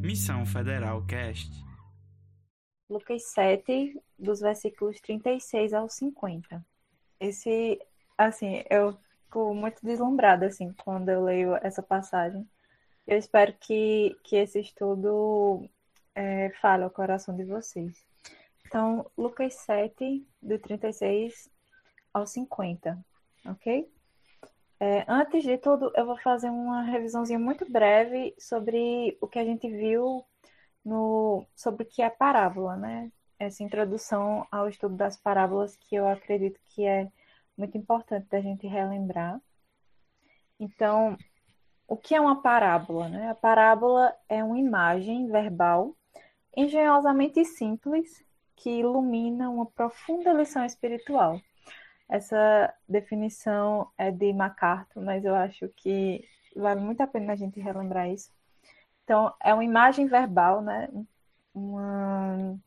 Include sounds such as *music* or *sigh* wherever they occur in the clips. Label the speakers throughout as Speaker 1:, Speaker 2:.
Speaker 1: Missão Federal Cast.
Speaker 2: Lucas 7, dos versículos 36 ao 50. Esse, assim, eu fico muito deslumbrada, assim, quando eu leio essa passagem. Eu espero que, que esse estudo é, fale ao coração de vocês. Então, Lucas 7, do 36 ao 50, ok? É, antes de tudo, eu vou fazer uma revisãozinha muito breve sobre o que a gente viu no, sobre o que é parábola, né? Essa introdução ao estudo das parábolas que eu acredito que é muito importante da gente relembrar. Então, o que é uma parábola? Né? A parábola é uma imagem verbal engenhosamente simples que ilumina uma profunda lição espiritual. Essa definição é de MacArthur, mas eu acho que vale muito a pena a gente relembrar isso. Então, é uma imagem verbal, né? Uma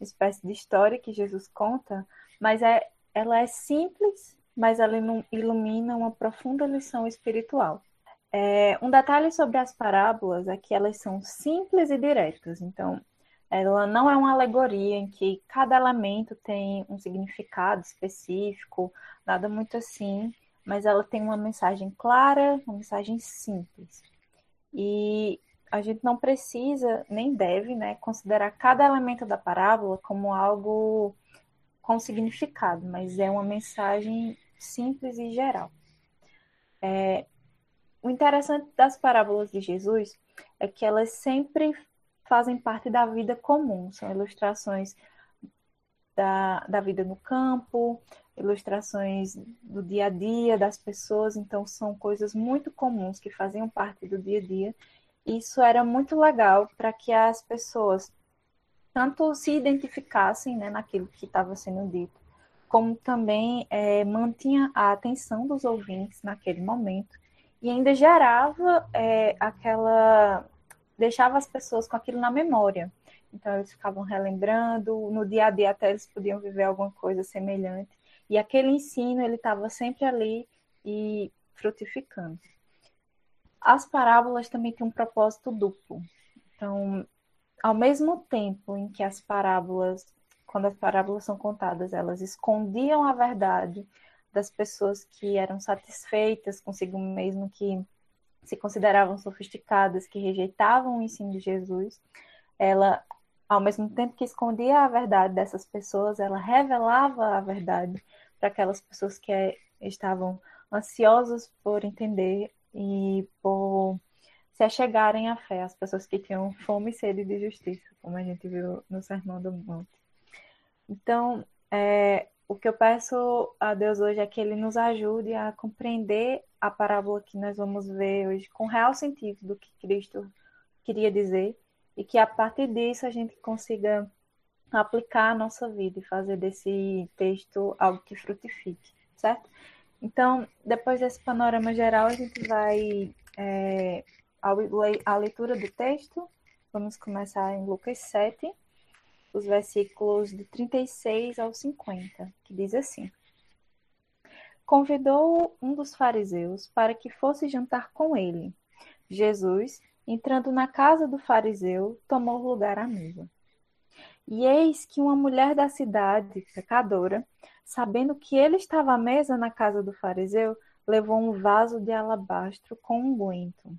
Speaker 2: espécie de história que Jesus conta, mas é, ela é simples, mas ela ilumina uma profunda lição espiritual. É, um detalhe sobre as parábolas é que elas são simples e diretas. Então, ela não é uma alegoria em que cada elemento tem um significado específico, nada muito assim, mas ela tem uma mensagem clara, uma mensagem simples. E a gente não precisa, nem deve, né, considerar cada elemento da parábola como algo com significado, mas é uma mensagem simples e geral. É, o interessante das parábolas de Jesus é que elas sempre fazem parte da vida comum, são ilustrações da, da vida no campo, ilustrações do dia a dia das pessoas, então são coisas muito comuns que faziam parte do dia a dia. Isso era muito legal para que as pessoas tanto se identificassem né, naquilo que estava sendo dito, como também é, mantinha a atenção dos ouvintes naquele momento e ainda gerava é, aquela deixava as pessoas com aquilo na memória. Então eles ficavam relembrando, no dia a dia até eles podiam viver alguma coisa semelhante. E aquele ensino ele estava sempre ali e frutificando. As parábolas também têm um propósito duplo. Então, ao mesmo tempo em que as parábolas, quando as parábolas são contadas, elas escondiam a verdade das pessoas que eram satisfeitas consigo mesmo, que se consideravam sofisticadas, que rejeitavam o ensino de Jesus, ela, ao mesmo tempo que escondia a verdade dessas pessoas, ela revelava a verdade para aquelas pessoas que estavam ansiosas por entender e por se achegarem à fé, as pessoas que tinham fome e sede de justiça, como a gente viu no Sermão do Monte. Então, é, o que eu peço a Deus hoje é que Ele nos ajude a compreender a parábola que nós vamos ver hoje com real sentido do que Cristo queria dizer e que a partir disso a gente consiga aplicar a nossa vida e fazer desse texto algo que frutifique, certo? Então, depois desse panorama geral, a gente vai é, a leitura do texto. Vamos começar em Lucas 7 os versículos de 36 ao 50, que diz assim: Convidou um dos fariseus para que fosse jantar com ele. Jesus, entrando na casa do fariseu, tomou lugar à mesa. E eis que uma mulher da cidade, pecadora, sabendo que ele estava à mesa na casa do fariseu, levou um vaso de alabastro com unguento.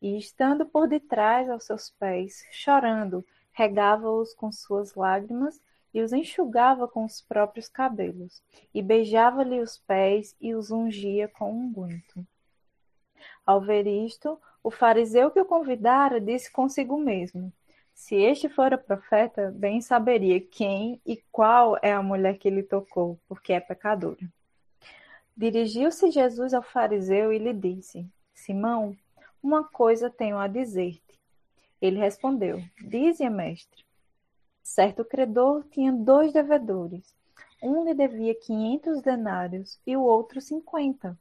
Speaker 2: E, estando por detrás aos seus pés, chorando, regava-os com suas lágrimas e os enxugava com os próprios cabelos, e beijava-lhe os pés e os ungia com unguento. Ao ver isto, o fariseu que o convidara disse consigo mesmo: Se este fora profeta, bem saberia quem e qual é a mulher que lhe tocou, porque é pecadora. Dirigiu-se Jesus ao fariseu e lhe disse: Simão, uma coisa tenho a dizer ele respondeu: Dize, mestre. Certo credor tinha dois devedores. Um lhe devia quinhentos denários e o outro cinquenta.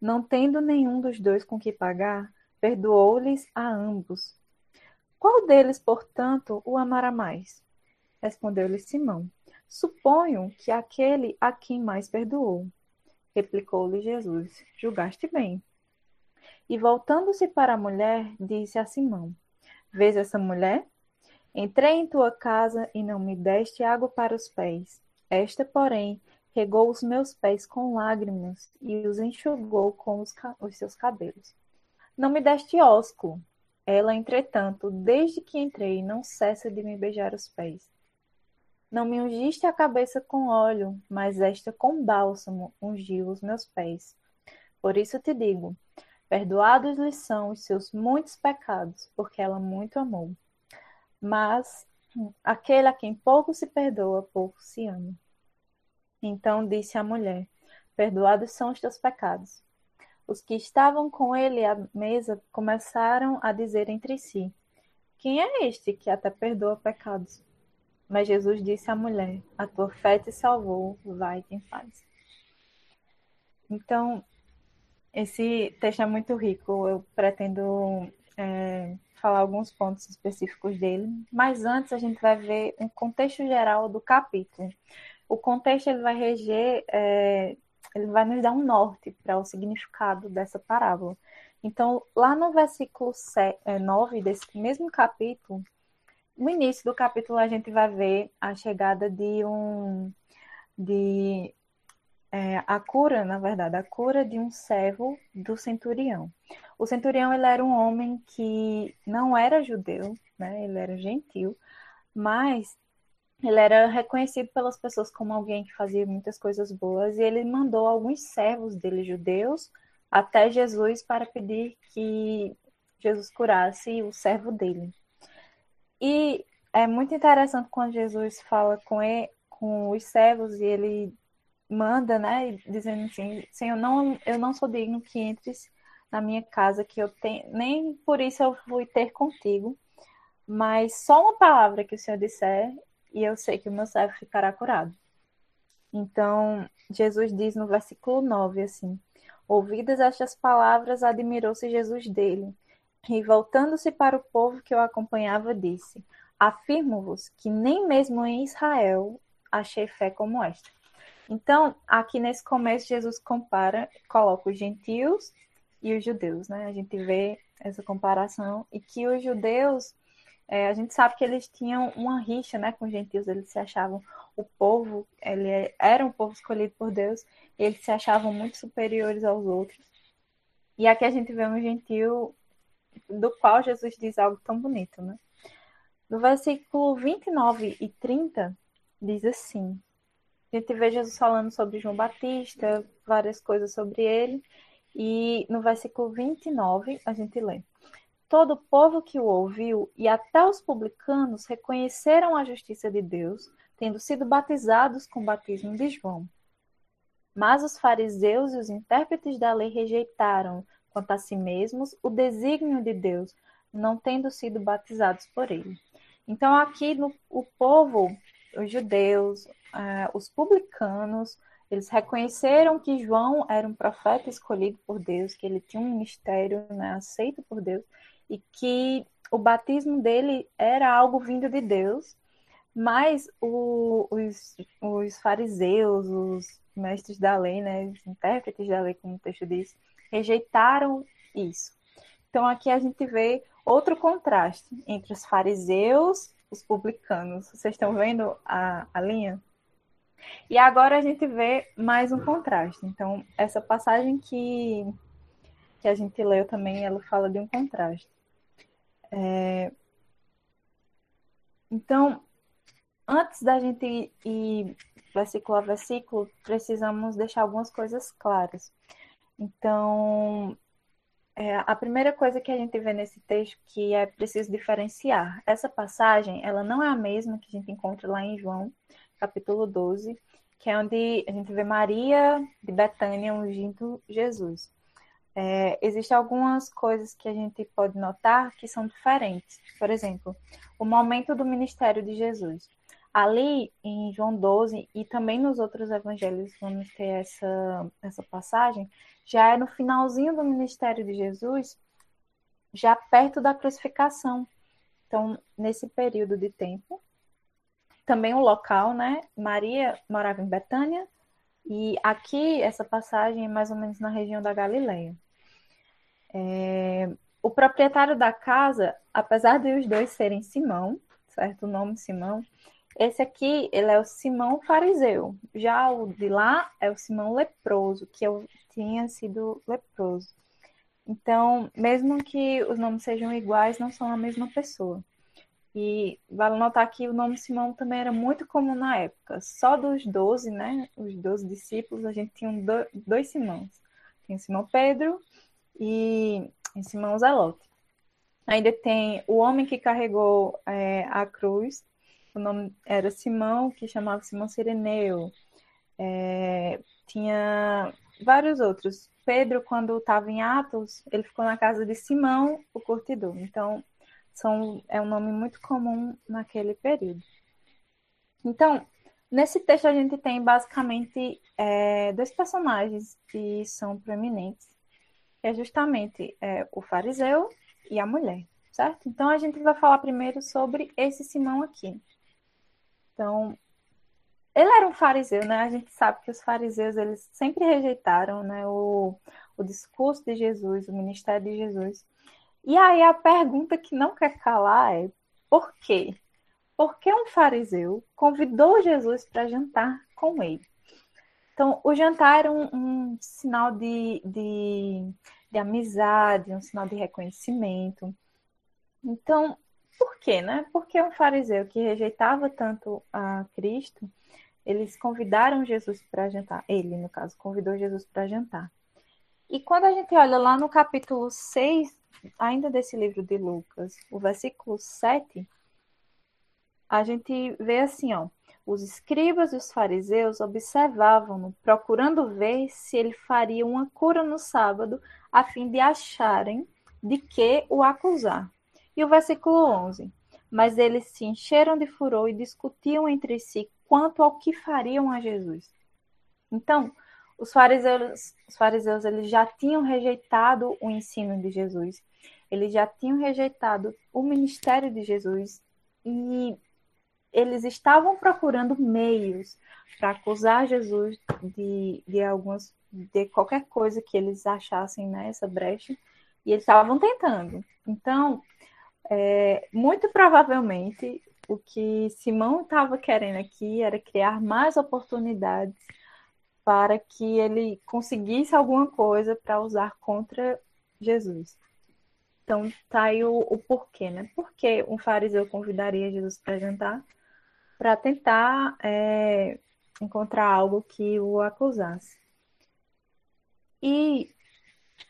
Speaker 2: Não tendo nenhum dos dois com que pagar, perdoou-lhes a ambos. Qual deles, portanto, o amará mais? Respondeu-lhe Simão. Suponho que aquele a quem mais perdoou. Replicou-lhe Jesus: Julgaste bem. E voltando-se para a mulher, disse a Simão: Vês essa mulher? Entrei em tua casa e não me deste água para os pés. Esta, porém, regou os meus pés com lágrimas e os enxugou com os, os seus cabelos. Não me deste ósculo. Ela, entretanto, desde que entrei, não cessa de me beijar os pés. Não me ungiste a cabeça com óleo, mas esta com bálsamo ungiu os meus pés. Por isso te digo: perdoados lhe são os seus muitos pecados, porque ela muito amou. Mas aquele a quem pouco se perdoa, pouco se ama. Então disse a mulher: Perdoados são os teus pecados. Os que estavam com ele à mesa começaram a dizer entre si: Quem é este que até perdoa pecados? Mas Jesus disse à mulher: A tua fé te salvou, vai em paz. Então, esse texto é muito rico. Eu pretendo é, falar alguns pontos específicos dele, mas antes a gente vai ver um contexto geral do capítulo. O contexto ele vai reger, é, ele vai nos dar um norte para o significado dessa parábola. Então, lá no versículo 9 é, desse mesmo capítulo, no início do capítulo a gente vai ver a chegada de um de é, a cura, na verdade, a cura de um servo do centurião. O centurião ele era um homem que não era judeu, né? Ele era gentil, mas ele era reconhecido pelas pessoas como alguém que fazia muitas coisas boas e ele mandou alguns servos dele judeus até Jesus para pedir que Jesus curasse o servo dele. E é muito interessante quando Jesus fala com, ele, com os servos e ele manda, né, dizendo assim, Senhor, não, eu não sou digno que entres na minha casa, que eu tenho, nem por isso eu fui ter contigo, mas só uma palavra que o Senhor disser e eu sei que o meu servo ficará curado. Então, Jesus diz no versículo 9 assim: Ouvidas estas palavras, admirou-se Jesus dele e voltando-se para o povo que o acompanhava, disse: Afirmo-vos que nem mesmo em Israel achei fé como esta. Então, aqui nesse começo, Jesus compara, coloca os gentios e os judeus, né? A gente vê essa comparação e que os judeus, é, a gente sabe que eles tinham uma rixa, né, com os gentios, eles se achavam o povo, ele era um povo escolhido por Deus, eles se achavam muito superiores aos outros. E aqui a gente vê um gentio do qual Jesus diz algo tão bonito, né? No versículo 29 e 30, diz assim: a gente vê Jesus falando sobre João Batista, várias coisas sobre ele, e no versículo 29 a gente lê: Todo o povo que o ouviu e até os publicanos reconheceram a justiça de Deus, tendo sido batizados com o batismo de João. Mas os fariseus e os intérpretes da lei rejeitaram, quanto a si mesmos o desígnio de Deus, não tendo sido batizados por ele. Então, aqui no, o povo, os judeus, uh, os publicanos, eles reconheceram que João era um profeta escolhido por Deus, que ele tinha um ministério né, aceito por Deus e que o batismo dele era algo vindo de Deus, mas o, os, os fariseus, os mestres da lei, né, os intérpretes da lei, como o texto diz, rejeitaram isso. Então aqui a gente vê outro contraste entre os fariseus e os publicanos. Vocês estão vendo a, a linha? E agora a gente vê mais um contraste. Então, essa passagem que, que a gente leu também, ela fala de um contraste. É... Então, antes da gente ir versículo a versículo, precisamos deixar algumas coisas claras. Então, é, a primeira coisa que a gente vê nesse texto que é preciso diferenciar. Essa passagem, ela não é a mesma que a gente encontra lá em João, capítulo 12, que é onde a gente vê Maria de Betânia ungindo Jesus. É, Existem algumas coisas que a gente pode notar que são diferentes. Por exemplo, o momento do ministério de Jesus. Ali em João 12 e também nos outros evangelhos vamos ter essa, essa passagem, já é no finalzinho do ministério de Jesus, já perto da crucificação. Então, nesse período de tempo, também o local, né? Maria morava em Betânia e aqui essa passagem é mais ou menos na região da Galileia. É, o proprietário da casa, apesar de os dois serem Simão, certo? O nome Simão, esse aqui, ele é o Simão fariseu. Já o de lá é o Simão leproso, que eu tinha sido leproso. Então, mesmo que os nomes sejam iguais, não são a mesma pessoa. E vale notar que o nome Simão também era muito comum na época. Só dos doze, né? Os doze discípulos, a gente tinha dois Simãos. Tinha Simão Pedro e Simão Zelote. Ainda tem o homem que carregou é, a cruz, o nome era Simão, que chamava Simão Sireneu. É, tinha vários outros. Pedro, quando estava em Atos, ele ficou na casa de Simão, o curtidor. Então, são, é um nome muito comum naquele período. Então, nesse texto a gente tem basicamente é, dois personagens que são proeminentes, que é justamente é, o fariseu e a mulher, certo? Então a gente vai falar primeiro sobre esse Simão aqui. Então, ele era um fariseu, né? A gente sabe que os fariseus eles sempre rejeitaram, né, o, o discurso de Jesus, o ministério de Jesus. E aí a pergunta que não quer calar é: por quê? Por que um fariseu convidou Jesus para jantar com ele? Então, o jantar era um, um sinal de, de, de, amizade, um sinal de reconhecimento. Então, por quê, né? Porque um fariseu que rejeitava tanto a Cristo, eles convidaram Jesus para jantar. Ele, no caso, convidou Jesus para jantar. E quando a gente olha lá no capítulo 6 ainda desse livro de Lucas, o versículo 7, a gente vê assim, ó. Os escribas e os fariseus observavam-no, procurando ver se ele faria uma cura no sábado, a fim de acharem de que o acusar. E o versículo 11. Mas eles se encheram de furor e discutiam entre si quanto ao que fariam a Jesus. Então, os fariseus, os fariseus eles já tinham rejeitado o ensino de Jesus. Eles já tinham rejeitado o ministério de Jesus. E eles estavam procurando meios para acusar Jesus de, de algumas de qualquer coisa que eles achassem nessa né, brecha. E eles estavam tentando. Então, é, muito provavelmente o que Simão estava querendo aqui era criar mais oportunidades para que ele conseguisse alguma coisa para usar contra Jesus. Então, tá aí o, o porquê, né? Por que um fariseu convidaria Jesus para jantar? Para tentar é, encontrar algo que o acusasse. E,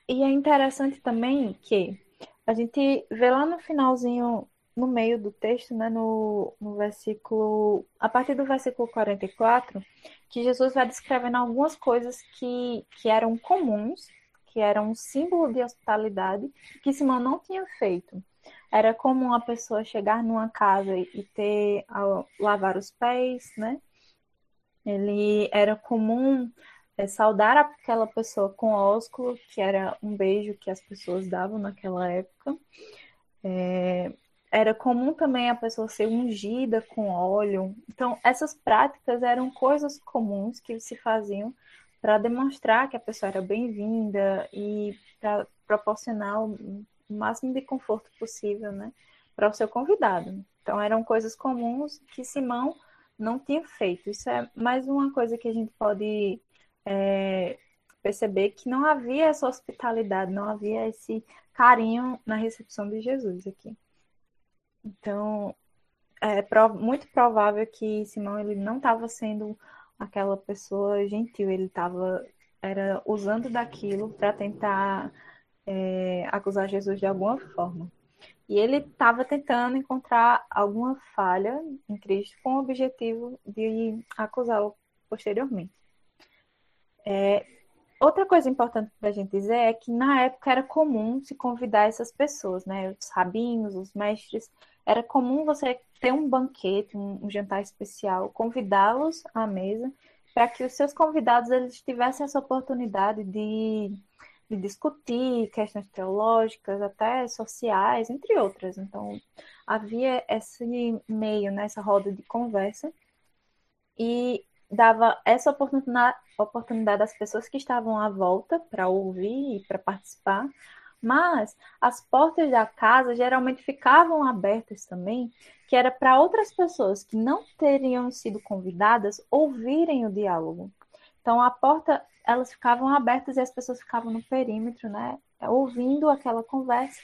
Speaker 2: e é interessante também que a gente vê lá no finalzinho, no meio do texto, né, no, no versículo, a partir do versículo 44, que Jesus vai descrevendo algumas coisas que, que eram comuns que era um símbolo de hospitalidade que Simão não tinha feito. Era comum uma pessoa chegar numa casa e ter a lavar os pés, né? Ele era comum é, saudar aquela pessoa com ósculo, que era um beijo que as pessoas davam naquela época. É, era comum também a pessoa ser ungida com óleo. Então, essas práticas eram coisas comuns que se faziam para demonstrar que a pessoa era bem-vinda e para proporcionar o máximo de conforto possível, né, para o seu convidado. Então eram coisas comuns que Simão não tinha feito. Isso é mais uma coisa que a gente pode é, perceber que não havia essa hospitalidade, não havia esse carinho na recepção de Jesus aqui. Então é muito provável que Simão ele não estava sendo aquela pessoa gentil, ele estava era usando daquilo para tentar é, acusar Jesus de alguma forma. E ele estava tentando encontrar alguma falha em Cristo com o objetivo de acusá-lo posteriormente. É, outra coisa importante para a gente dizer é que na época era comum se convidar essas pessoas, né? Os rabinos, os mestres, era comum você ter um banquete, um, um jantar especial, convidá-los à mesa para que os seus convidados eles tivessem essa oportunidade de, de discutir questões teológicas, até sociais, entre outras. Então, havia esse meio, né, roda de conversa, e dava essa oportunidade, oportunidade às pessoas que estavam à volta para ouvir e para participar, mas as portas da casa geralmente ficavam abertas também, que era para outras pessoas que não teriam sido convidadas ouvirem o diálogo. Então a porta, elas ficavam abertas e as pessoas ficavam no perímetro, né, ouvindo aquela conversa,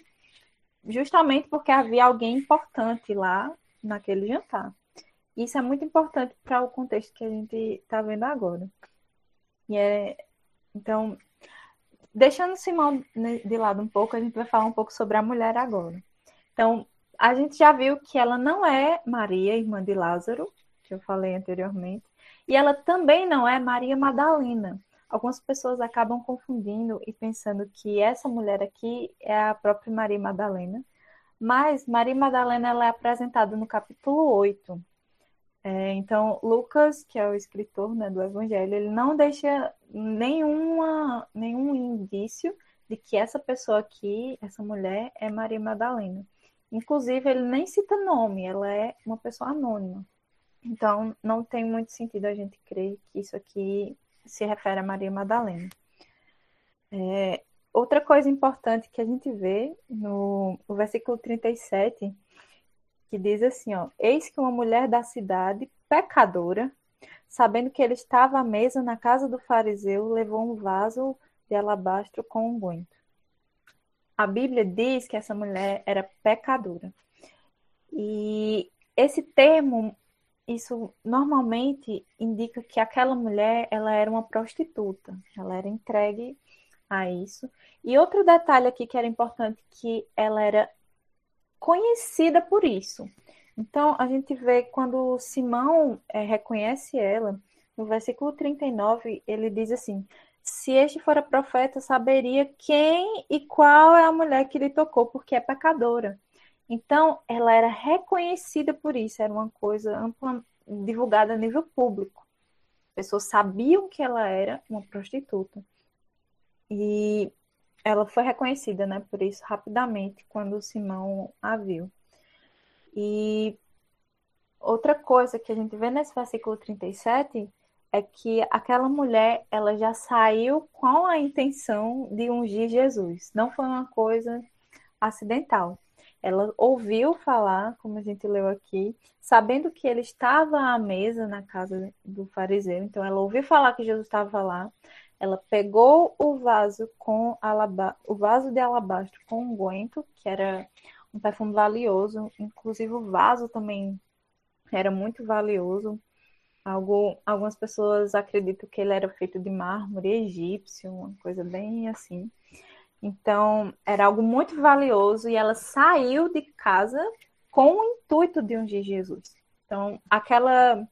Speaker 2: justamente porque havia alguém importante lá naquele jantar. Isso é muito importante para o contexto que a gente está vendo agora. E é, então, deixando Simão de lado um pouco, a gente vai falar um pouco sobre a mulher agora. Então, a gente já viu que ela não é Maria, irmã de Lázaro, que eu falei anteriormente, e ela também não é Maria Madalena. Algumas pessoas acabam confundindo e pensando que essa mulher aqui é a própria Maria Madalena, mas Maria Madalena ela é apresentada no capítulo 8, é, então, Lucas, que é o escritor né, do Evangelho, ele não deixa nenhuma, nenhum indício de que essa pessoa aqui, essa mulher, é Maria Madalena. Inclusive, ele nem cita nome, ela é uma pessoa anônima. Então, não tem muito sentido a gente crer que isso aqui se refere a Maria Madalena. É, outra coisa importante que a gente vê no, no versículo 37 que diz assim, ó: Eis que uma mulher da cidade, pecadora, sabendo que ele estava à mesa na casa do fariseu, levou um vaso de alabastro com unguento. A Bíblia diz que essa mulher era pecadora. E esse termo, isso normalmente indica que aquela mulher, ela era uma prostituta. Ela era entregue a isso. E outro detalhe aqui que era importante que ela era conhecida por isso. Então, a gente vê quando Simão é, reconhece ela, no versículo 39, ele diz assim: Se este fora profeta, saberia quem e qual é a mulher que lhe tocou, porque é pecadora. Então, ela era reconhecida por isso, era uma coisa ampla, divulgada a nível público. As pessoas sabiam que ela era uma prostituta. E ela foi reconhecida, né, por isso rapidamente quando Simão a viu. E outra coisa que a gente vê nesse versículo 37 é que aquela mulher, ela já saiu com a intenção de ungir Jesus. Não foi uma coisa acidental. Ela ouviu falar, como a gente leu aqui, sabendo que ele estava à mesa na casa do fariseu. Então, ela ouviu falar que Jesus estava lá. Ela pegou o vaso com alaba... o vaso de alabastro com unguento, que era um perfume valioso, inclusive o vaso também era muito valioso. Algo, algumas pessoas acreditam que ele era feito de mármore egípcio, uma coisa bem assim. Então, era algo muito valioso e ela saiu de casa com o intuito de ungir Jesus. Então, aquela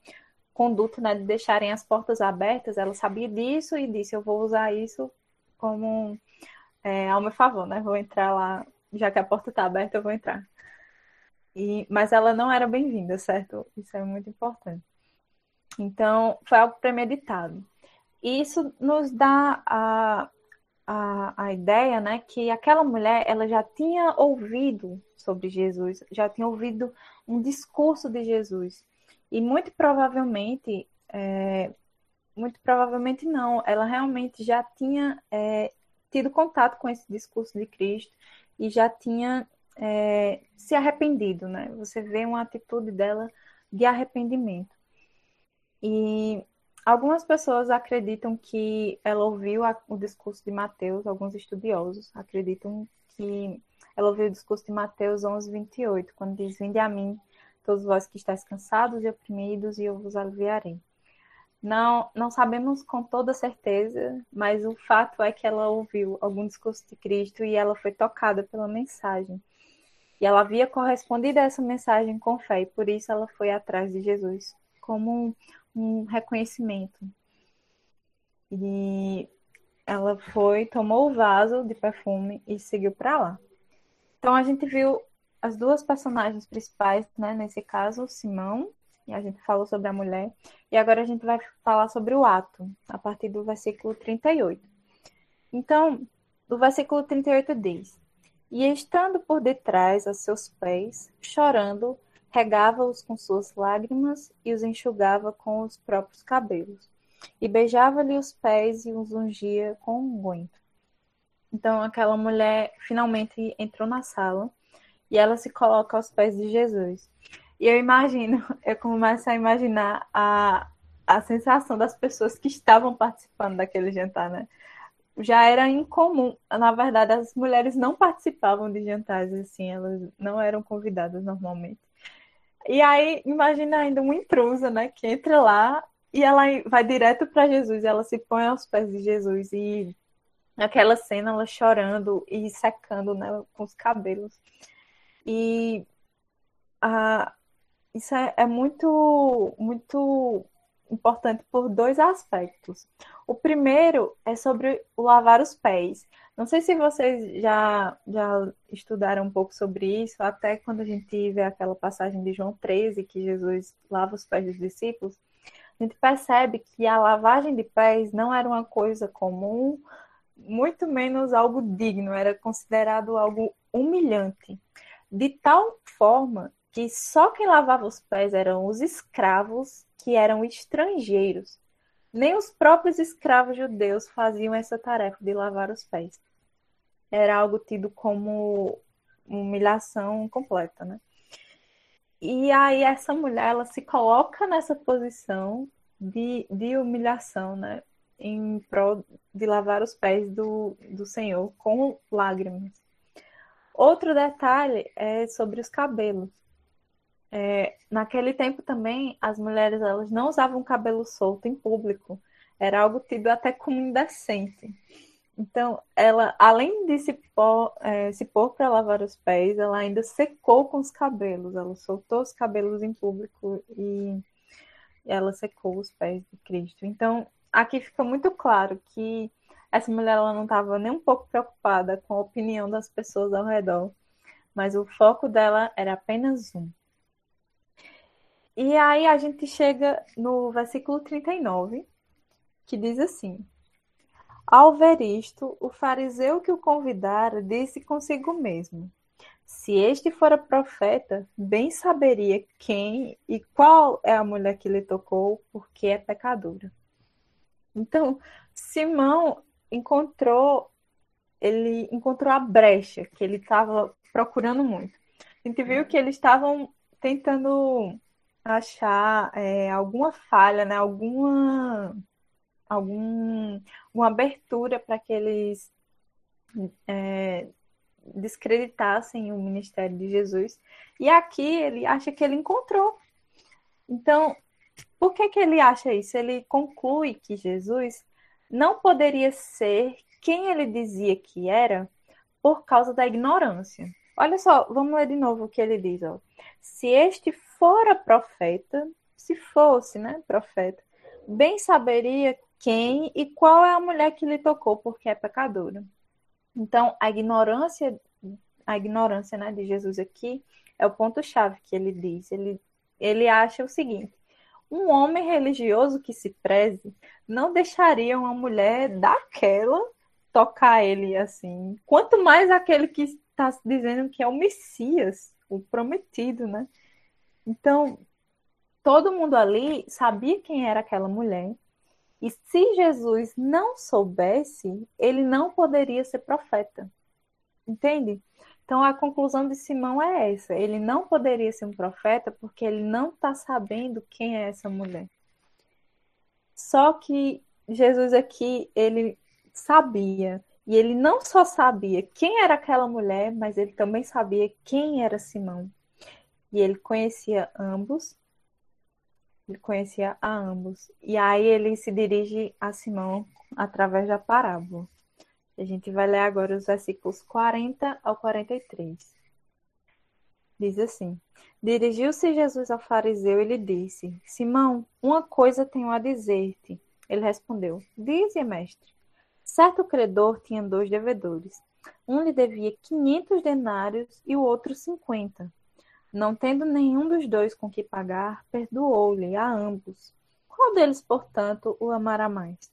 Speaker 2: conduta né, de deixarem as portas abertas, ela sabia disso e disse: Eu vou usar isso como é, ao meu favor, né? Vou entrar lá, já que a porta está aberta, eu vou entrar. E, mas ela não era bem-vinda, certo? Isso é muito importante. Então, foi algo premeditado. E isso nos dá a, a, a ideia, né, que aquela mulher, ela já tinha ouvido sobre Jesus, já tinha ouvido um discurso de Jesus. E muito provavelmente, é, muito provavelmente não, ela realmente já tinha é, tido contato com esse discurso de Cristo e já tinha é, se arrependido, né? Você vê uma atitude dela de arrependimento. E algumas pessoas acreditam que ela ouviu a, o discurso de Mateus, alguns estudiosos acreditam que ela ouviu o discurso de Mateus 11, 28, quando diz: Vinde a mim, todos vós que estáis cansados e oprimidos, e eu vos aliviarei. Não, não sabemos com toda certeza, mas o fato é que ela ouviu algum discurso de Cristo e ela foi tocada pela mensagem. E ela havia correspondido a essa mensagem com fé, e por isso ela foi atrás de Jesus, como um, um reconhecimento. E ela foi, tomou o vaso de perfume e seguiu para lá. Então a gente viu as duas personagens principais, né? Nesse caso, Simão, e a gente falou sobre a mulher. E agora a gente vai falar sobre o ato, a partir do versículo 38. Então, o versículo 38 diz: E estando por detrás a seus pés, chorando, regava-os com suas lágrimas e os enxugava com os próprios cabelos. E beijava-lhe os pés e os ungia com um unguento. Então aquela mulher finalmente entrou na sala e ela se coloca aos pés de Jesus. E eu imagino, *laughs* eu começo a imaginar a, a sensação das pessoas que estavam participando daquele jantar, né? Já era incomum, na verdade, as mulheres não participavam de jantares assim, elas não eram convidadas normalmente. E aí, imagina ainda uma intrusa, né, que entra lá e ela vai direto para Jesus, ela se põe aos pés de Jesus e aquela cena ela chorando e secando, né, com os cabelos. E isso é, é muito, muito importante por dois aspectos. O primeiro é sobre o lavar os pés. Não sei se vocês já, já estudaram um pouco sobre isso, até quando a gente vê aquela passagem de João 13, que Jesus lava os pés dos discípulos, a gente percebe que a lavagem de pés não era uma coisa comum, muito menos algo digno, era considerado algo humilhante. De tal forma que só quem lavava os pés eram os escravos que eram estrangeiros. Nem os próprios escravos judeus faziam essa tarefa de lavar os pés. Era algo tido como humilhação completa, né? E aí essa mulher, ela se coloca nessa posição de, de humilhação, né? Em prol de lavar os pés do, do Senhor com lágrimas. Outro detalhe é sobre os cabelos. É, naquele tempo também, as mulheres elas não usavam cabelo solto em público. Era algo tido até como indecente. Então, ela, além de se pôr, é, se pôr para lavar os pés, ela ainda secou com os cabelos. Ela soltou os cabelos em público e ela secou os pés de Cristo. Então, aqui fica muito claro que essa mulher ela não estava nem um pouco preocupada com a opinião das pessoas ao redor, mas o foco dela era apenas um, e aí a gente chega no versículo 39, que diz assim: Ao ver isto, o fariseu que o convidara disse consigo mesmo: Se este fora profeta, bem saberia quem e qual é a mulher que lhe tocou, porque é pecadora. Então, Simão encontrou ele encontrou a brecha que ele estava procurando muito. A gente viu que eles estavam tentando achar é, alguma falha, né? Alguma, algum, uma abertura para que eles é, descreditassem o ministério de Jesus. E aqui ele acha que ele encontrou. Então, por que, que ele acha isso? Ele conclui que Jesus não poderia ser quem ele dizia que era por causa da ignorância. Olha só, vamos ler de novo o que ele diz. Ó. Se este fora profeta, se fosse, né, profeta, bem saberia quem e qual é a mulher que lhe tocou, porque é pecadora. Então, a ignorância, a ignorância, né, de Jesus aqui é o ponto chave que ele diz. Ele ele acha o seguinte: um homem religioso que se preze não deixaria uma mulher daquela tocar ele assim. Quanto mais aquele que está dizendo que é o Messias, o prometido, né? Então, todo mundo ali sabia quem era aquela mulher. E se Jesus não soubesse, ele não poderia ser profeta. Entende? Então a conclusão de Simão é essa: ele não poderia ser um profeta porque ele não está sabendo quem é essa mulher. Só que Jesus aqui, ele sabia. E ele não só sabia quem era aquela mulher, mas ele também sabia quem era Simão e ele conhecia ambos. Ele conhecia a ambos. E aí ele se dirige a Simão através da parábola. A gente vai ler agora os versículos 40 ao 43. Diz assim: Dirigiu-se Jesus ao fariseu e lhe disse: Simão, uma coisa tenho a dizer-te. Ele respondeu: Dize, mestre. Certo credor tinha dois devedores. Um lhe devia quinhentos denários e o outro cinquenta. Não tendo nenhum dos dois com que pagar, perdoou-lhe a ambos. Qual deles, portanto, o amará mais?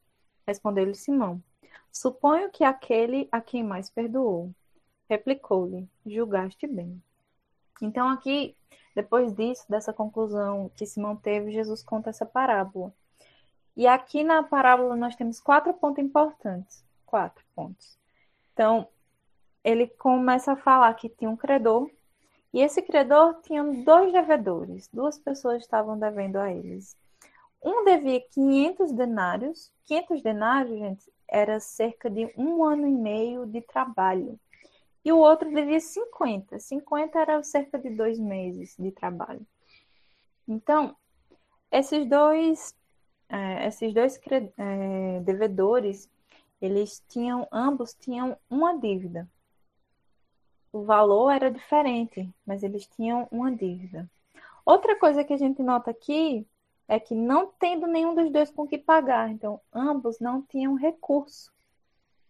Speaker 2: Respondeu-lhe Simão. Suponho que aquele a quem mais perdoou. replicou-lhe: Julgaste bem. Então, aqui, depois disso, dessa conclusão que Simão teve, Jesus conta essa parábola. E aqui na parábola nós temos quatro pontos importantes. Quatro pontos. Então, ele começa a falar que tinha um credor, e esse credor tinha dois devedores, duas pessoas estavam devendo a eles. Um devia 500 denários, 500 denários, gente, era cerca de um ano e meio de trabalho. E o outro devia 50, 50 era cerca de dois meses de trabalho. Então, esses dois, é, esses dois é, devedores, eles tinham, ambos tinham uma dívida o valor era diferente, mas eles tinham uma dívida. Outra coisa que a gente nota aqui é que não tendo nenhum dos dois com que pagar, então ambos não tinham recurso.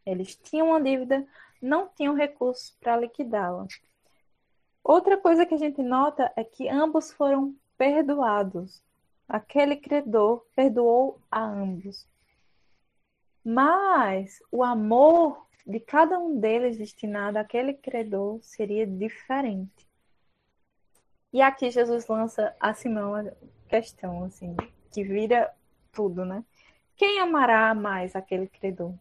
Speaker 2: Eles tinham uma dívida, não tinham recurso para liquidá-la. Outra coisa que a gente nota é que ambos foram perdoados. Aquele credor perdoou a ambos. Mas o amor de cada um deles destinado àquele credor seria diferente. E aqui Jesus lança a Simão questão, assim, que vira tudo, né? Quem amará mais aquele credor?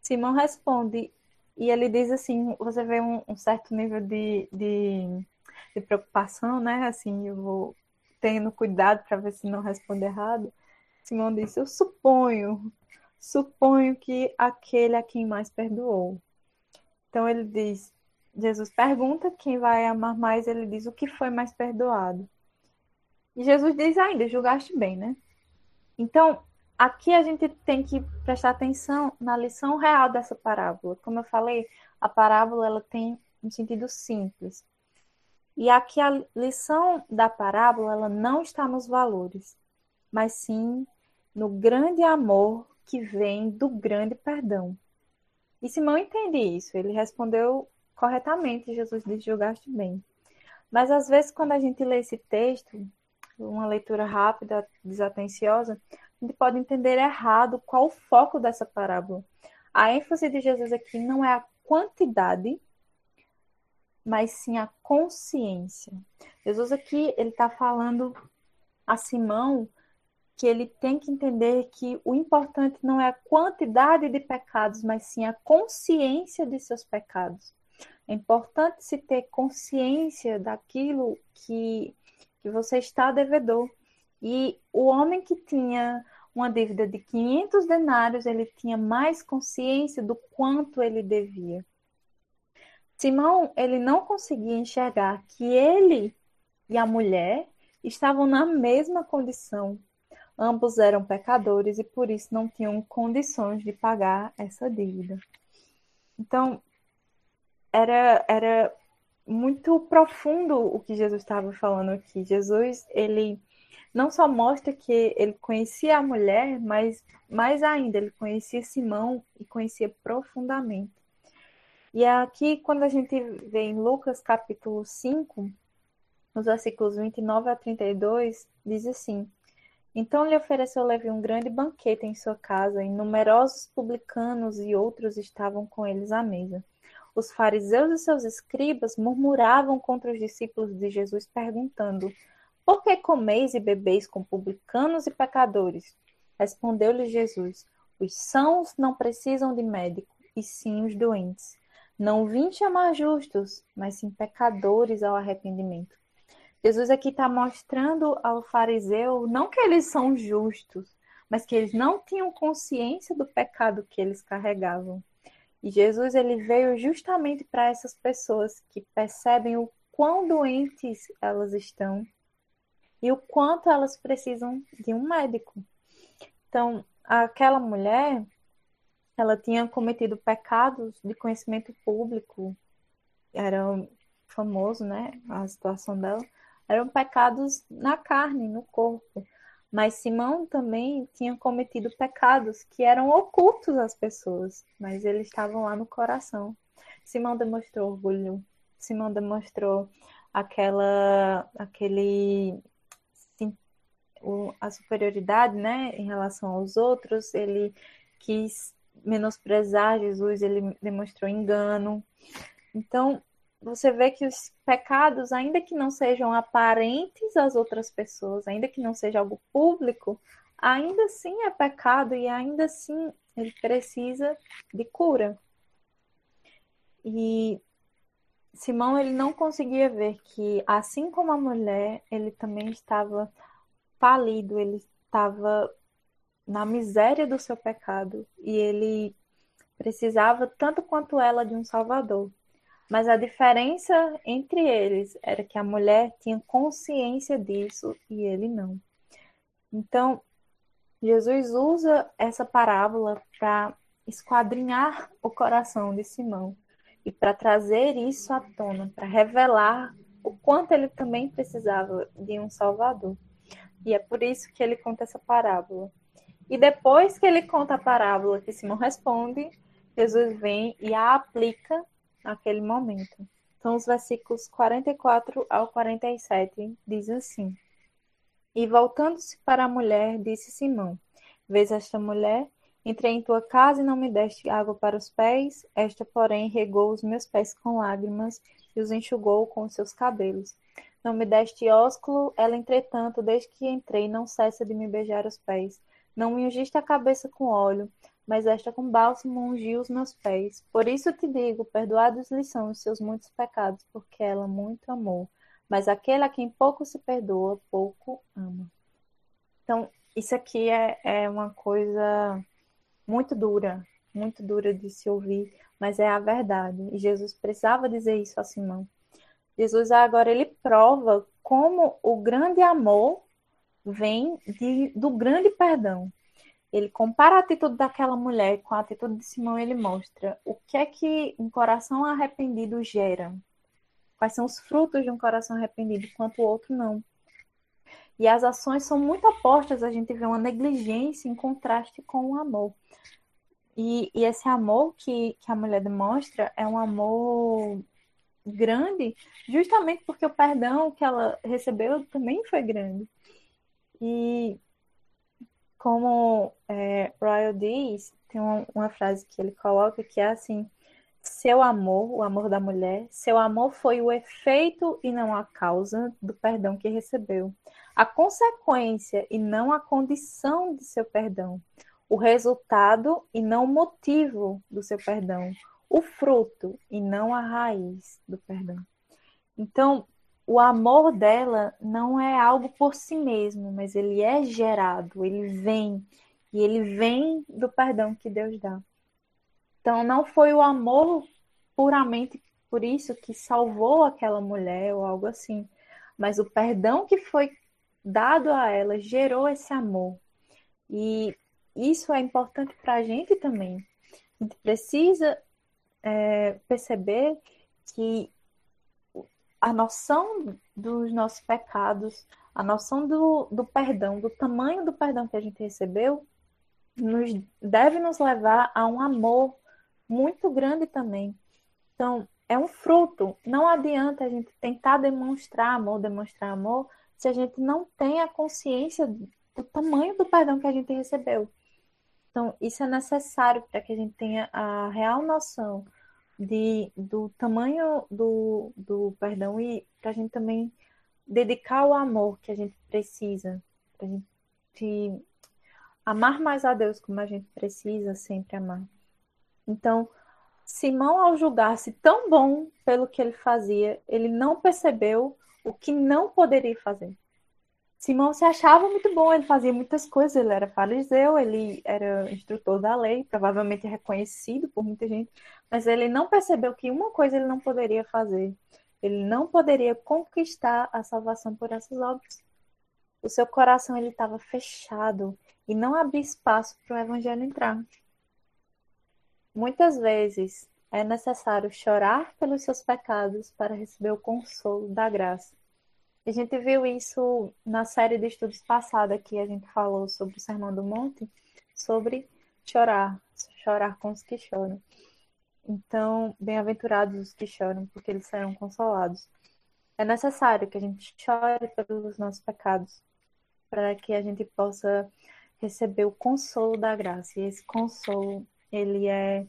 Speaker 2: Simão responde, e ele diz assim: você vê um, um certo nível de, de, de, preocupação, né? Assim, eu vou tendo cuidado para ver se não responde errado. Simão disse: Eu suponho suponho que aquele a quem mais perdoou. Então ele diz, Jesus pergunta quem vai amar mais, ele diz o que foi mais perdoado. E Jesus diz ainda, julgaste bem, né? Então, aqui a gente tem que prestar atenção na lição real dessa parábola. Como eu falei, a parábola ela tem um sentido simples. E aqui a lição da parábola ela não está nos valores, mas sim no grande amor que vem do grande perdão. E Simão entende isso, ele respondeu corretamente, Jesus disse: julgaste bem. Mas às vezes, quando a gente lê esse texto, uma leitura rápida, desatenciosa, a gente pode entender errado qual o foco dessa parábola. A ênfase de Jesus aqui não é a quantidade, mas sim a consciência. Jesus aqui ele está falando a Simão que ele tem que entender que o importante não é a quantidade de pecados, mas sim a consciência de seus pecados. É importante se ter consciência daquilo que, que você está devedor. E o homem que tinha uma dívida de 500 denários, ele tinha mais consciência do quanto ele devia. Simão, ele não conseguia enxergar que ele e a mulher estavam na mesma condição Ambos eram pecadores e por isso não tinham condições de pagar essa dívida. Então, era, era muito profundo o que Jesus estava falando aqui. Jesus, ele não só mostra que ele conhecia a mulher, mas mais ainda, ele conhecia Simão e conhecia profundamente. E aqui, quando a gente vê em Lucas capítulo 5, nos versículos 29 a 32, diz assim: então lhe ofereceu Levi um grande banquete em sua casa, e numerosos publicanos e outros estavam com eles à mesa. Os fariseus e seus escribas murmuravam contra os discípulos de Jesus, perguntando: Por que comeis e bebeis com publicanos e pecadores? Respondeu-lhe Jesus: Os sãos não precisam de médico, e sim os doentes. Não vim chamar justos, mas sim pecadores ao arrependimento. Jesus aqui está mostrando ao fariseu não que eles são justos, mas que eles não tinham consciência do pecado que eles carregavam. E Jesus ele veio justamente para essas pessoas que percebem o quão doentes elas estão e o quanto elas precisam de um médico. Então, aquela mulher, ela tinha cometido pecados de conhecimento público, era famoso, né, a situação dela eram pecados na carne, no corpo. Mas Simão também tinha cometido pecados que eram ocultos às pessoas, mas eles estavam lá no coração. Simão demonstrou orgulho, Simão demonstrou aquela, aquele, sim, o, a superioridade, né, em relação aos outros. Ele quis menosprezar Jesus, ele demonstrou engano. Então, você vê que os pecados, ainda que não sejam aparentes às outras pessoas, ainda que não seja algo público, ainda assim é pecado e ainda assim ele precisa de cura. E Simão ele não conseguia ver que, assim como a mulher, ele também estava falido, ele estava na miséria do seu pecado e ele precisava tanto quanto ela de um Salvador. Mas a diferença entre eles era que a mulher tinha consciência disso e ele não. Então, Jesus usa essa parábola para esquadrinhar o coração de Simão e para trazer isso à tona, para revelar o quanto ele também precisava de um Salvador. E é por isso que ele conta essa parábola. E depois que ele conta a parábola que Simão responde, Jesus vem e a aplica naquele momento. Então, os versículos 44 ao 47 diz assim: E voltando-se para a mulher, disse Simão: Vês esta mulher? Entrei em tua casa e não me deste água para os pés, esta, porém, regou os meus pés com lágrimas e os enxugou com os seus cabelos. Não me deste ósculo, ela, entretanto, desde que entrei, não cessa de me beijar os pés. Não me ungiste a cabeça com óleo, mas esta com bálsamo ungiu os meus pés. Por isso te digo, perdoados lhe são os seus muitos pecados, porque ela muito amou. Mas aquele a quem pouco se perdoa, pouco ama. Então, isso aqui é, é uma coisa muito dura, muito dura de se ouvir, mas é a verdade. E Jesus precisava dizer isso a Simão. Jesus agora ele prova como o grande amor vem de, do grande perdão. Ele compara a atitude daquela mulher com a atitude de Simão, ele mostra o que é que um coração arrependido gera. Quais são os frutos de um coração arrependido, enquanto o outro não. E as ações são muito apostas, a gente vê uma negligência em contraste com o amor. E, e esse amor que, que a mulher demonstra é um amor grande, justamente porque o perdão que ela recebeu também foi grande. E como é, Royal diz, tem uma, uma frase que ele coloca que é assim: seu amor, o amor da mulher, seu amor foi o efeito e não a causa do perdão que recebeu. A consequência e não a condição de seu perdão, o resultado e não o motivo do seu perdão, o fruto e não a raiz do perdão. Então, o amor dela não é algo por si mesmo, mas ele é gerado, ele vem, e ele vem do perdão que Deus dá. Então, não foi o amor puramente por isso que salvou aquela mulher ou algo assim, mas o perdão que foi dado a ela gerou esse amor. E isso é importante para a gente também. A gente precisa é, perceber que a noção dos nossos pecados, a noção do, do perdão, do tamanho do perdão que a gente recebeu, nos, deve nos levar a um amor muito grande também. Então, é um fruto. Não adianta a gente tentar demonstrar amor, demonstrar amor, se a gente não tem a consciência do tamanho do perdão que a gente recebeu. Então, isso é necessário para que a gente tenha a real noção de, do tamanho do, do perdão e para a gente também dedicar o amor que a gente precisa, para a gente amar mais a Deus como a gente precisa sempre amar. Então, Simão, ao julgar-se tão bom pelo que ele fazia, ele não percebeu o que não poderia fazer. Simão se achava muito bom, ele fazia muitas coisas, ele era fariseu, ele era instrutor da lei, provavelmente reconhecido por muita gente, mas ele não percebeu que uma coisa ele não poderia fazer. Ele não poderia conquistar a salvação por essas obras. O seu coração ele estava fechado e não abria espaço para o evangelho entrar. Muitas vezes é necessário chorar pelos seus pecados para receber o consolo da graça. A gente viu isso na série de estudos passada que a gente falou sobre o Sermão do Monte, sobre chorar, chorar com os que choram. Então, bem-aventurados os que choram, porque eles serão consolados. É necessário que a gente chore pelos nossos pecados, para que a gente possa receber o consolo da graça. E esse consolo, ele é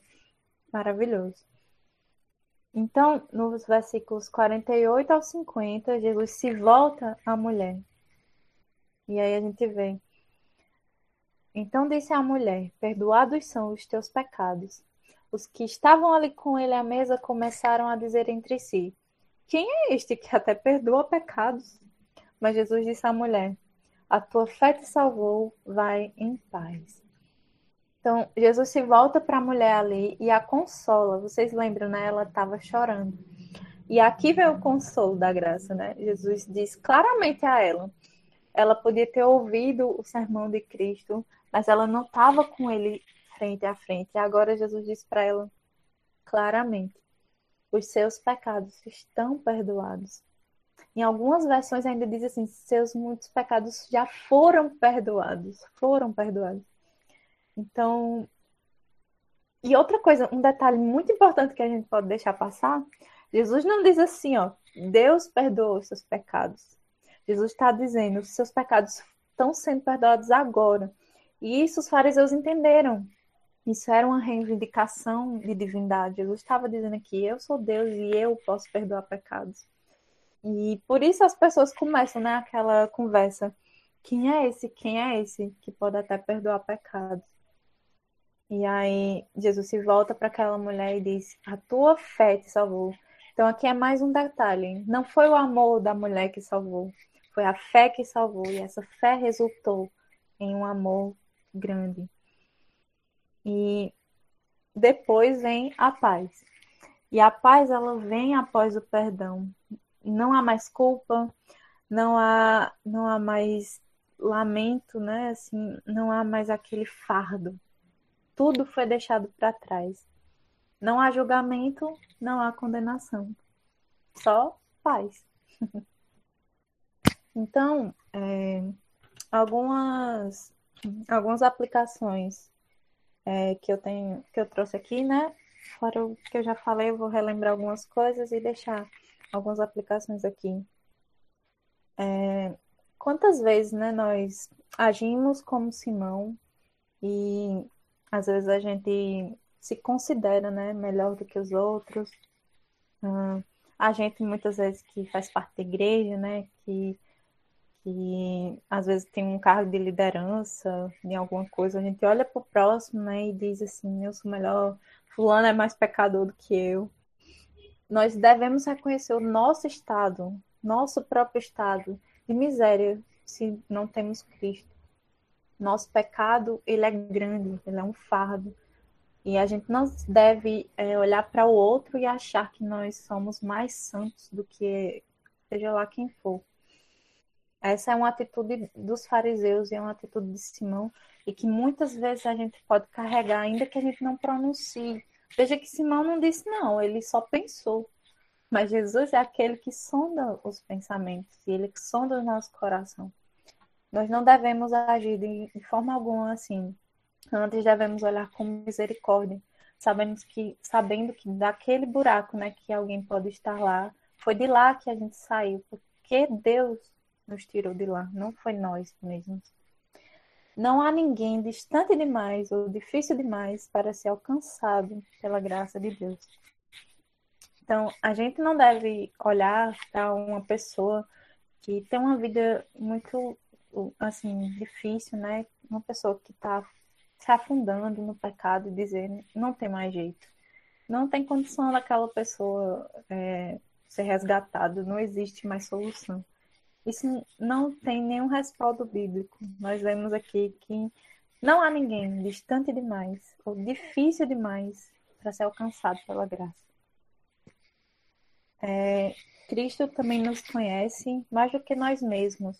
Speaker 2: maravilhoso. Então, nos versículos 48 ao 50, Jesus se volta à mulher. E aí a gente vê. Então disse a mulher: Perdoados são os teus pecados. Os que estavam ali com ele à mesa começaram a dizer entre si: Quem é este que até perdoa pecados? Mas Jesus disse à mulher: A tua fé te salvou, vai em paz. Então, Jesus se volta para a mulher ali e a consola. Vocês lembram, né? Ela estava chorando. E aqui vem o consolo da graça, né? Jesus diz claramente a ela. Ela podia ter ouvido o sermão de Cristo, mas ela não estava com ele frente a frente. E agora Jesus diz para ela claramente: os seus pecados estão perdoados. Em algumas versões ainda diz assim: seus muitos pecados já foram perdoados. Foram perdoados. Então, e outra coisa, um detalhe muito importante que a gente pode deixar passar, Jesus não diz assim, ó, Deus perdoa os seus pecados. Jesus está dizendo, os seus pecados estão sendo perdoados agora. E isso os fariseus entenderam. Isso era uma reivindicação de divindade. Jesus estava dizendo aqui, eu sou Deus e eu posso perdoar pecados. E por isso as pessoas começam, né, aquela conversa. Quem é esse? Quem é esse que pode até perdoar pecados? E aí Jesus se volta para aquela mulher e diz: A tua fé te salvou. Então aqui é mais um detalhe. Não foi o amor da mulher que salvou, foi a fé que salvou. E essa fé resultou em um amor grande. E depois vem a paz. E a paz ela vem após o perdão. Não há mais culpa, não há não há mais lamento, né? Assim, não há mais aquele fardo tudo foi deixado para trás. Não há julgamento, não há condenação. Só paz. *laughs* então, é, algumas, algumas aplicações é, que eu tenho, que eu trouxe aqui, né? Fora o que eu já falei, eu vou relembrar algumas coisas e deixar algumas aplicações aqui. É, quantas vezes, né, nós agimos como Simão e às vezes a gente se considera né, melhor do que os outros. Uh, a gente muitas vezes que faz parte da igreja, né, que, que às vezes tem um cargo de liderança em alguma coisa, a gente olha para o próximo né, e diz assim, eu sou melhor, fulano é mais pecador do que eu. Nós devemos reconhecer o nosso estado, nosso próprio estado de miséria, se não temos Cristo. Nosso pecado, ele é grande, ele é um fardo. E a gente não deve é, olhar para o outro e achar que nós somos mais santos do que seja lá quem for. Essa é uma atitude dos fariseus e é uma atitude de Simão e que muitas vezes a gente pode carregar, ainda que a gente não pronuncie. Veja que Simão não disse não, ele só pensou. Mas Jesus é aquele que sonda os pensamentos e ele que sonda o nosso coração. Nós não devemos agir de, forma alguma assim. Antes devemos olhar com misericórdia, sabendo que, sabendo que daquele buraco né, que alguém pode estar lá, foi de lá que a gente saiu, porque Deus nos tirou de lá, não foi nós mesmos. Não há ninguém distante demais ou difícil demais para ser alcançado pela graça de Deus. Então, a gente não deve olhar para uma pessoa que tem uma vida muito assim, difícil, né? Uma pessoa que está se afundando no pecado e dizer não tem mais jeito. Não tem condição daquela pessoa é, ser resgatada, não existe mais solução. Isso não tem nenhum respaldo bíblico. Nós vemos aqui que não há ninguém distante demais ou difícil demais para ser alcançado pela graça. É, Cristo também nos conhece mais do que nós mesmos.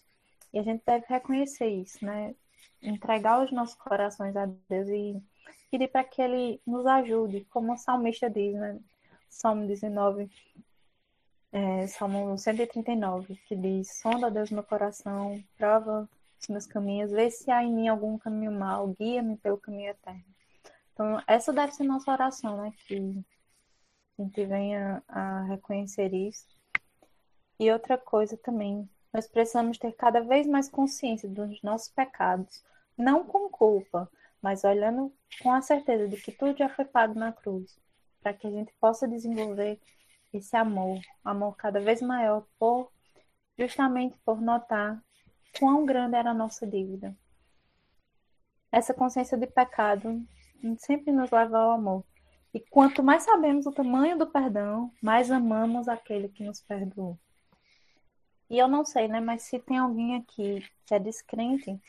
Speaker 2: E a gente deve reconhecer isso, né? Entregar os nossos corações a Deus e pedir para que Ele nos ajude, como o salmista diz, né? Salmo 19, é, Salmo 139, que diz: Sonda Deus meu coração, prova os meus caminhos, vê se há em mim algum caminho mau, guia-me pelo caminho eterno. Então, essa deve ser nossa oração, né? Que a gente venha a reconhecer isso. E outra coisa também, nós precisamos ter cada vez mais consciência dos nossos pecados, não com culpa, mas olhando com a certeza de que tudo já foi pago na cruz, para que a gente possa desenvolver esse amor, amor cada vez maior, por justamente por notar quão grande era a nossa dívida. Essa consciência de pecado sempre nos leva ao amor. E quanto mais sabemos o tamanho do perdão, mais amamos aquele que nos perdoou. E eu não sei, né? Mas se tem alguém aqui que é descrente,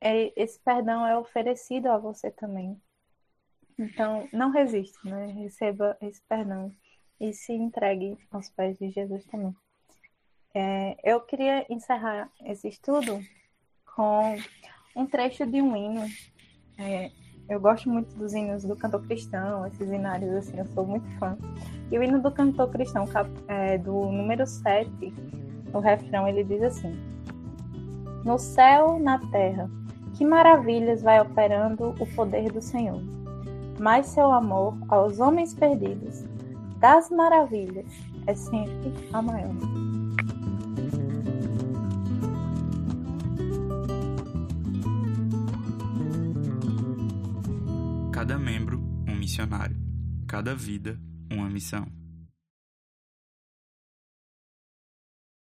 Speaker 2: é, esse perdão é oferecido a você também. Então, não resista, né? Receba esse perdão e se entregue aos pés de Jesus também. É, eu queria encerrar esse estudo com um trecho de um hino. É, eu gosto muito dos hinos do cantor cristão, esses hinários assim, eu sou muito fã. E o hino do cantor cristão, é, do número 7, o refrão ele diz assim: No céu, na terra, que maravilhas vai operando o poder do Senhor. Mas seu amor aos homens perdidos, das maravilhas, é sempre a maior.
Speaker 1: Cada membro, um missionário. Cada vida, uma missão.